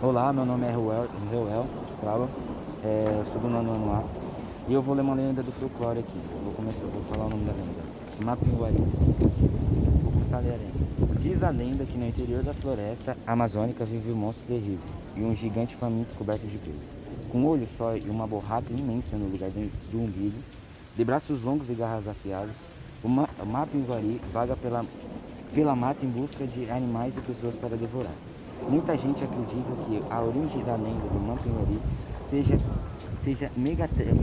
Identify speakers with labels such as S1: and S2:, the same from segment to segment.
S1: Olá, meu nome é Ruel, Strava, é, sou do nono ano A e eu vou ler uma lenda do folclore aqui. Vou começar, vou falar o nome da lenda. Mapinguari. Vou começar a ler a lenda. Diz a lenda que no interior da floresta amazônica vive um monstro terrível e um gigante faminto coberto de pelo. Com um olho só e uma borracha imensa no lugar do, do umbigo, de braços longos e garras afiadas, o, ma o Mapinguari vaga pela, pela mata em busca de animais e pessoas para devorar. Muita gente acredita que a origem da lenda do Mampinguari seja, seja megatério,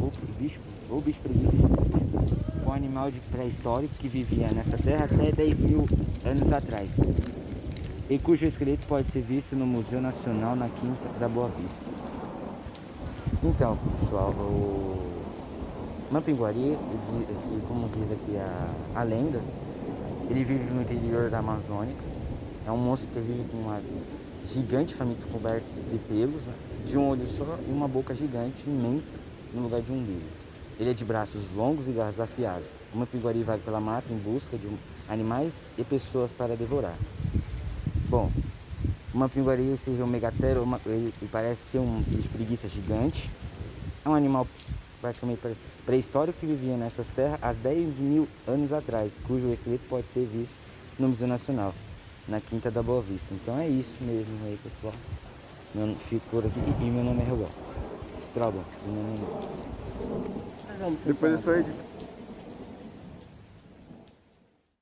S1: ou bicho, ou bicho preguiça um animal pré-histórico que vivia nessa terra até 10 mil anos atrás e cujo esqueleto pode ser visto no Museu Nacional na Quinta da Boa Vista. Então, pessoal, o Mampinguari, como diz aqui a, a lenda, ele vive no interior da Amazônia é um monstro que vive com uma gigante faminto coberto de pelos, né? de um olho só e uma boca gigante, imensa, no lugar de um umbigo. Ele é de braços longos e garras afiadas. Uma piguari vai pela mata em busca de animais e pessoas para devorar. Bom, uma pinguari seja um megatero, uma, ele, ele, parece ser um bicho preguiça gigante. É um animal praticamente pré-histórico que vivia nessas terras há 10 mil anos atrás, cujo esqueleto pode ser visto no Museu Nacional na Quinta da Boa Vista. Então é isso mesmo aí, pessoal. Meu, fico por aqui e meu nome é Rogal. Strauba, meu nome é...
S2: Depois é só editar.